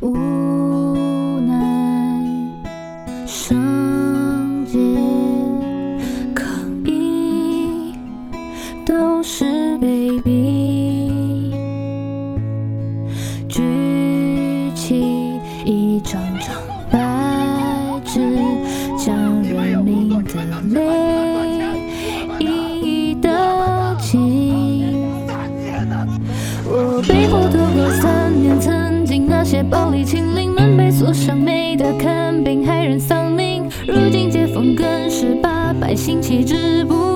无奈，上街可以，都是被逼。举起一张张白纸，将人民的泪一一的记。我背负多过三。些暴力，清零门被锁上，没得看病，害人丧命。如今解封更是把百姓弃之不。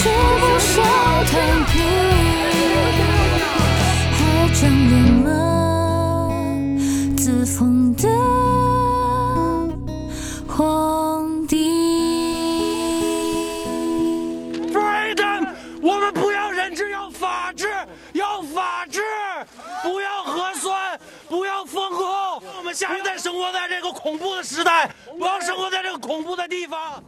是不想躺平，还装什么自封的皇帝？Freedom！我们不要人质，要法治，要法治！不要核酸，不要封控！我们下一代生活在这个恐怖的时代，不要生活在这个恐怖的地方！